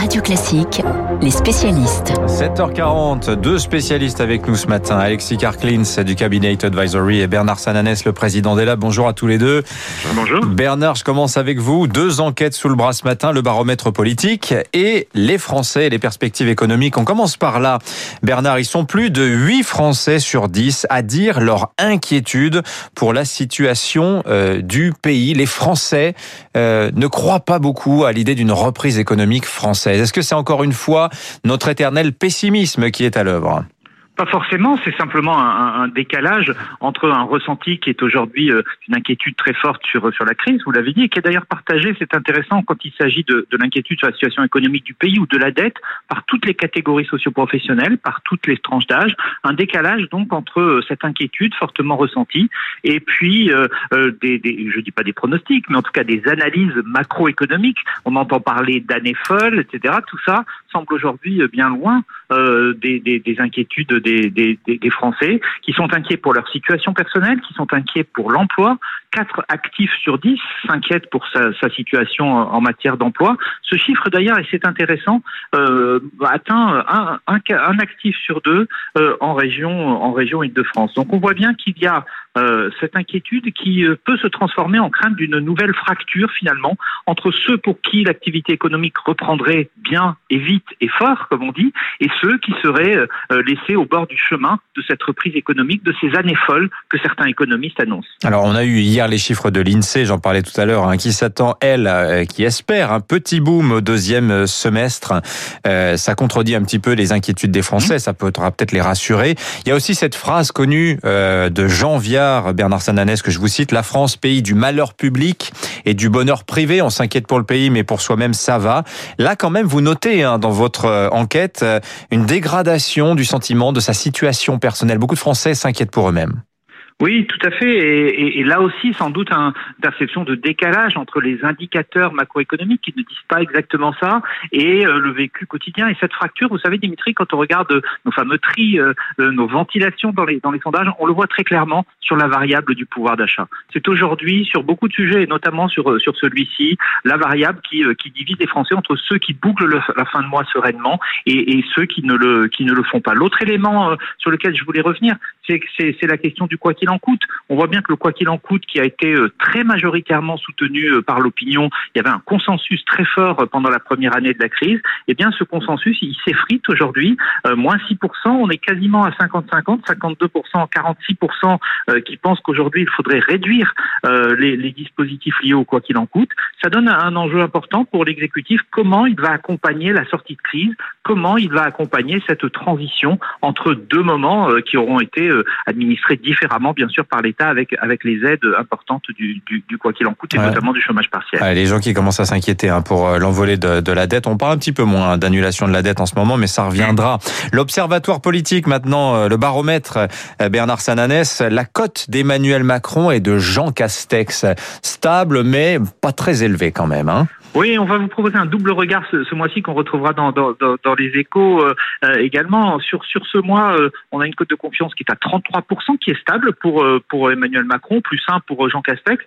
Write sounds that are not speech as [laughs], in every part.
Radio Classique, les spécialistes. 7h40, deux spécialistes avec nous ce matin. Alexis Karklins du Cabinet Advisory et Bernard Sananès, le président d'ELA. Bonjour à tous les deux. Bonjour. Bernard, je commence avec vous. Deux enquêtes sous le bras ce matin, le baromètre politique et les Français et les perspectives économiques. On commence par là. Bernard, ils sont plus de 8 Français sur 10 à dire leur inquiétude pour la situation euh, du pays. Les Français euh, ne croient pas beaucoup à l'idée d'une reprise économique française. Est-ce que c'est encore une fois notre éternel pessimisme qui est à l'œuvre? Pas forcément, c'est simplement un, un, décalage entre un ressenti qui est aujourd'hui euh, une inquiétude très forte sur, sur la crise, vous l'avez dit, et qui est d'ailleurs partagé, c'est intéressant quand il s'agit de, de l'inquiétude sur la situation économique du pays ou de la dette par toutes les catégories socioprofessionnelles, par toutes les tranches d'âge, un décalage donc entre euh, cette inquiétude fortement ressentie et puis euh, euh, des, des, je dis pas des pronostics, mais en tout cas des analyses macroéconomiques. On entend parler d'années folles, etc. Tout ça semble aujourd'hui bien loin euh, des, des, des inquiétudes des des, Français qui sont inquiets pour leur situation personnelle, qui sont inquiets pour l'emploi. 4 actifs sur 10 s'inquiètent pour sa, situation en matière d'emploi. Ce chiffre d'ailleurs, et c'est intéressant, euh, atteint un, actif sur deux euh, en région en région Île-de-France. Donc on voit bien qu'il y a euh, cette inquiétude qui euh, peut se transformer en crainte d'une nouvelle fracture finalement entre ceux pour qui l'activité économique reprendrait bien et vite et fort, comme on dit, et ceux qui seraient euh, laissés au bord du chemin de cette reprise économique, de ces années folles que certains économistes annoncent. Alors on a eu hier les chiffres de l'INSEE, j'en parlais tout à l'heure, hein, qui s'attend, elle, qui espère un petit boom au deuxième semestre. Ça contredit un petit peu les inquiétudes des Français, ça pourra peut-être les rassurer. Il y a aussi cette phrase connue de Jean Bernard Sananès, que je vous cite, la France, pays du malheur public et du bonheur privé. On s'inquiète pour le pays, mais pour soi-même, ça va. Là, quand même, vous notez hein, dans votre enquête une dégradation du sentiment de sa situation personnelle. Beaucoup de Français s'inquiètent pour eux-mêmes. Oui, tout à fait. Et, là aussi, sans doute, une perception de décalage entre les indicateurs macroéconomiques qui ne disent pas exactement ça et euh, le vécu quotidien. Et cette fracture, vous savez, Dimitri, quand on regarde nos fameux tri, euh, nos ventilations dans les, dans les sondages, on le voit très clairement sur la variable du pouvoir d'achat. C'est aujourd'hui, sur beaucoup de sujets, et notamment sur, sur celui-ci, la variable qui, euh, qui divise les Français entre ceux qui bouclent le, la fin de mois sereinement et, et, ceux qui ne, le, qui ne le font pas. L'autre élément sur lequel je voulais revenir, c'est la question du quoi qu'il en coûte. On voit bien que le quoi qu'il en coûte, qui a été euh, très majoritairement soutenu euh, par l'opinion, il y avait un consensus très fort euh, pendant la première année de la crise. Eh bien, ce consensus, il s'effrite aujourd'hui. Moins 6%, on est quasiment à 50-50, 52%, 46% qui pensent qu'aujourd'hui, il faudrait réduire les, les, dispositifs liés au quoi qu'il en coûte. Ça donne un enjeu important pour l'exécutif. Comment il va accompagner la sortie de crise? Comment il va accompagner cette transition entre deux moments qui auront été administrés différemment bien sûr par l'État avec avec les aides importantes du, du, du quoi qu'il en coûte et ouais. notamment du chômage partiel. Ouais, les gens qui commencent à s'inquiéter hein, pour l'envolée de, de, la dette, on parle un petit peu moins d'annulation de la dette en ce moment, mais ça reviendra. L'observatoire politique maintenant, le baromètre Bernard Sananès, la cote d'Emmanuel Macron et de Jean Castex stable mais pas très élevée quand même. Hein. Oui, on va vous proposer un double regard ce, mois-ci qu'on retrouvera dans, les échos euh, également. Sur, sur ce mois, euh, on a une cote de confiance qui est à 33%, qui est stable pour, euh, Emmanuel Macron, plus 1 pour Jean Castex.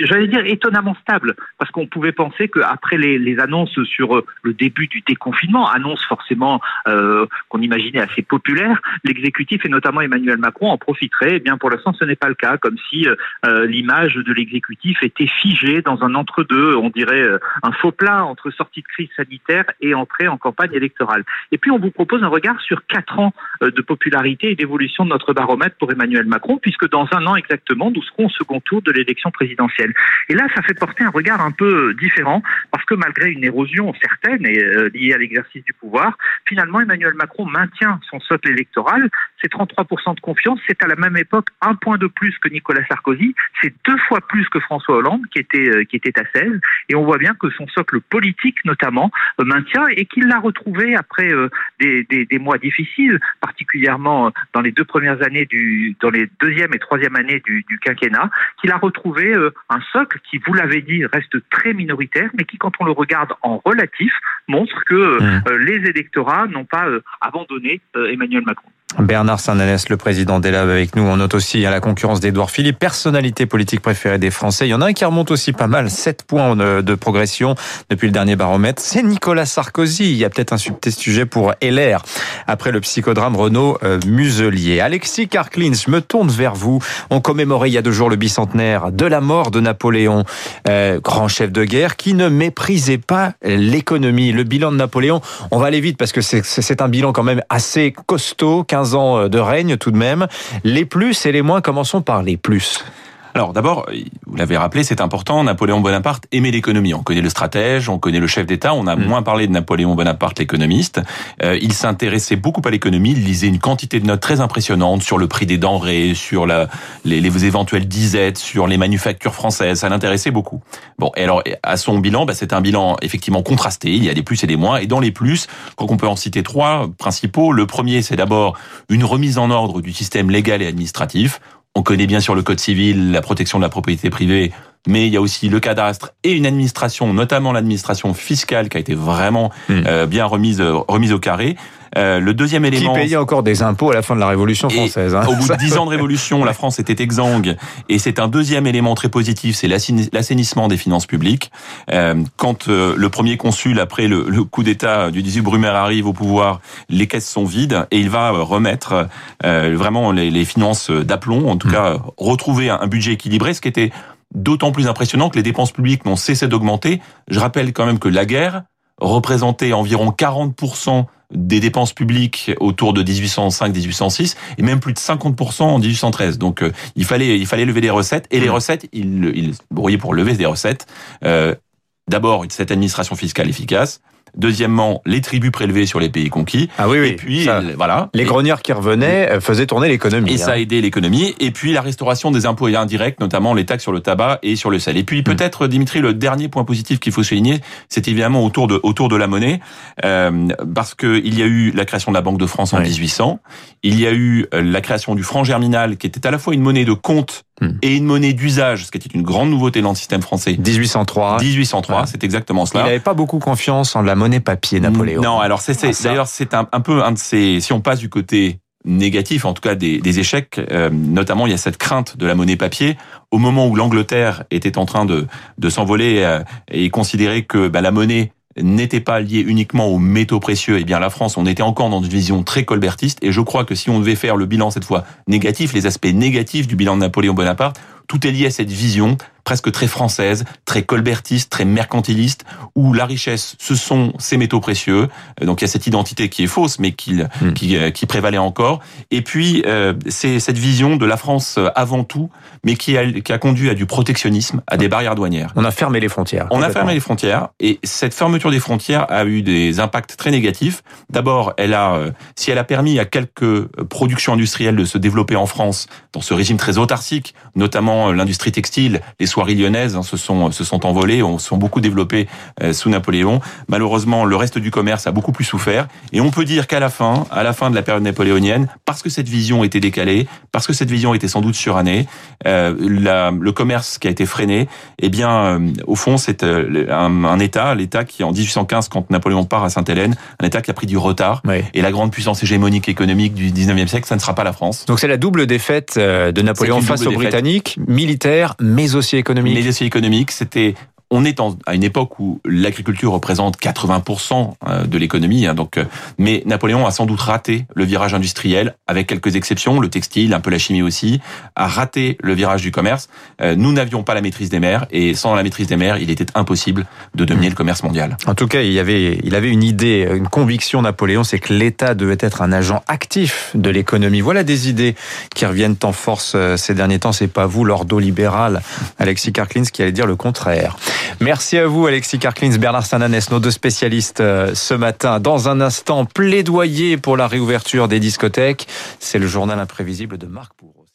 J'allais dire étonnamment stable, parce qu'on pouvait penser qu'après les, annonces sur le début du déconfinement, annonces forcément euh, qu'on imaginait assez populaires, l'exécutif et notamment Emmanuel Macron en profiterait. Eh bien, pour l'instant, ce n'est pas le cas, comme si euh, l'image de l'exécutif était figée dans un entre-deux, on dirait un faux plat entre sortie de crise sanitaire et entrée en campagne électorale. Et puis on vous propose un regard sur quatre ans de popularité et d'évolution de notre baromètre pour Emmanuel Macron, puisque dans un an exactement, nous serons au second tour de l'élection présidentielle. Et là, ça fait porter un regard un peu différent, parce que malgré une érosion certaine et euh, liée à l'exercice du pouvoir, finalement Emmanuel Macron maintient son socle électoral. C'est 33% de confiance, c'est à la même époque un point de plus que Nicolas Sarkozy, c'est deux fois plus que François Hollande, qui était, euh, qui était à 16, et on voit bien que son socle politique notamment euh, maintient et qu'il l'a retrouvé après euh, des, des, des, mois difficiles, particulièrement dans les deux premières années du, dans les deuxième et troisième années du, du quinquennat, qu'il a retrouvé euh, un socle qui, vous l'avez dit, reste très minoritaire, mais qui, quand on le regarde en relatif, montre que mmh. les électorats n'ont pas abandonné Emmanuel Macron. Bernard Saint-Nanès, le président d'Elab avec nous. On note aussi à la concurrence d'Edouard Philippe, personnalité politique préférée des Français. Il y en a un qui remonte aussi pas mal, 7 points de progression depuis le dernier baromètre. C'est Nicolas Sarkozy. Il y a peut-être un sujet pour LR après le psychodrame Renault euh, Muselier. Alexis Carclins, je me tourne vers vous. On commémorait il y a deux jours le bicentenaire de la mort de Napoléon, euh, grand chef de guerre qui ne méprisait pas l'économie. Le bilan de Napoléon, on va aller vite parce que c'est un bilan quand même assez costaud 15 ans euh, de règne tout de même. Les plus et les moins, commençons par les plus. Alors d'abord, vous l'avez rappelé, c'est important, Napoléon Bonaparte aimait l'économie. On connaît le stratège, on connaît le chef d'État, on a mm. moins parlé de Napoléon Bonaparte, l'économiste. Euh, il s'intéressait beaucoup à l'économie, il lisait une quantité de notes très impressionnantes sur le prix des denrées, sur la, les, les éventuelles disettes, sur les manufactures françaises, ça l'intéressait beaucoup. Bon, et alors à son bilan, bah, c'est un bilan effectivement contrasté, il y a des plus et des moins, et dans les plus, quand on peut en citer trois principaux, le premier c'est d'abord une remise en ordre du système légal et administratif. On connaît bien sûr le code civil, la protection de la propriété privée, mais il y a aussi le cadastre et une administration, notamment l'administration fiscale, qui a été vraiment hmm. euh, bien remise remise au carré. Euh, le deuxième élément. Qui payait encore des impôts à la fin de la Révolution française. Hein. Au bout de [laughs] dix ans de Révolution, la France était exsangue. Et c'est un deuxième élément très positif, c'est l'assainissement des finances publiques. Euh, quand euh, le premier consul, après le, le coup d'État du 18 Brumaire arrive au pouvoir, les caisses sont vides et il va remettre vraiment les, les finances d'aplomb, en tout hmm. cas retrouver un budget équilibré, ce qui était d'autant plus impressionnant que les dépenses publiques n'ont cessé d'augmenter. Je rappelle quand même que la guerre représentait environ 40% des dépenses publiques autour de 1805-1806 et même plus de 50% en 1813. Donc euh, il fallait il fallait lever des recettes et les mmh. recettes il il brouillait pour lever des recettes. Euh, D'abord cette administration fiscale efficace, Deuxièmement, les tribus prélevées sur les pays conquis. Ah oui, oui. Et puis, voilà. Les grognards qui revenaient euh, faisaient tourner l'économie. Et ça a hein. aidé l'économie. Et puis, la restauration des impôts indirects, notamment les taxes sur le tabac et sur le sel. Et puis, hmm. peut-être, Dimitri, le dernier point positif qu'il faut souligner, c'est évidemment autour de, autour de la monnaie. Euh, parce que il y a eu la création de la Banque de France en 1800. Il y a eu euh, la création du franc germinal, qui était à la fois une monnaie de compte Hmm. et une monnaie d'usage, ce qui était une grande nouveauté dans le système français. 1803. 1803, c'est exactement cela. Il n'avait pas beaucoup confiance en la monnaie papier, Napoléon. Non, alors c'est ah, d'ailleurs c'est un, un, peu un de ces si on passe du côté négatif, en tout cas des, des échecs, euh, notamment il y a cette crainte de la monnaie papier au moment où l'Angleterre était en train de de s'envoler euh, et considérer que bah, la monnaie n'était pas lié uniquement aux métaux précieux, eh bien la France, on était encore dans une vision très colbertiste, et je crois que si on devait faire le bilan cette fois négatif, les aspects négatifs du bilan de Napoléon Bonaparte, tout est lié à cette vision presque très française, très colbertiste, très mercantiliste, où la richesse, ce sont ces métaux précieux. Euh, donc il y a cette identité qui est fausse, mais qui, hmm. qui, euh, qui, prévalait encore. Et puis euh, c'est cette vision de la France avant tout, mais qui a, qui a conduit à du protectionnisme, à des barrières douanières. On a fermé les frontières. On a fermé les frontières, et cette fermeture des frontières a eu des impacts très négatifs. D'abord, elle a, si elle a permis à quelques productions industrielles de se développer en France dans ce régime très autarcique, notamment l'industrie textile, les lyonnaises hein, se sont se sont envolées, se sont beaucoup développées euh, sous Napoléon. Malheureusement, le reste du commerce a beaucoup plus souffert. Et on peut dire qu'à la fin, à la fin de la période napoléonienne, parce que cette vision était décalée, parce que cette vision était sans doute surannée, euh, la, le commerce qui a été freiné, eh bien, euh, au fond, c'est un, un, État, l'État qui en 1815, quand Napoléon part à Sainte-Hélène, un État qui a pris du retard. Et la grande puissance hégémonique économique du 19e siècle, ça ne sera pas la France. Donc c'est la double défaite de Napoléon face aux Britanniques, militaire, mais aussi économique. Mais aussi économique, c'était on est à une époque où l'agriculture représente 80% euh, de l'économie. Hein, donc, euh, mais Napoléon a sans doute raté le virage industriel, avec quelques exceptions, le textile, un peu la chimie aussi, a raté le virage du commerce. Euh, nous n'avions pas la maîtrise des mers, et sans la maîtrise des mers, il était impossible de dominer le commerce mondial. En tout cas, il y avait, il avait une idée, une conviction, Napoléon, c'est que l'État devait être un agent actif de l'économie. Voilà des idées qui reviennent en force ces derniers temps. C'est pas vous, l'ordo libéral, Alexis Karklins, qui allait dire le contraire. Merci à vous, Alexis Karklins, Bernard Sananès, nos deux spécialistes euh, ce matin. Dans un instant, plaidoyer pour la réouverture des discothèques. C'est le journal imprévisible de Marc Pour.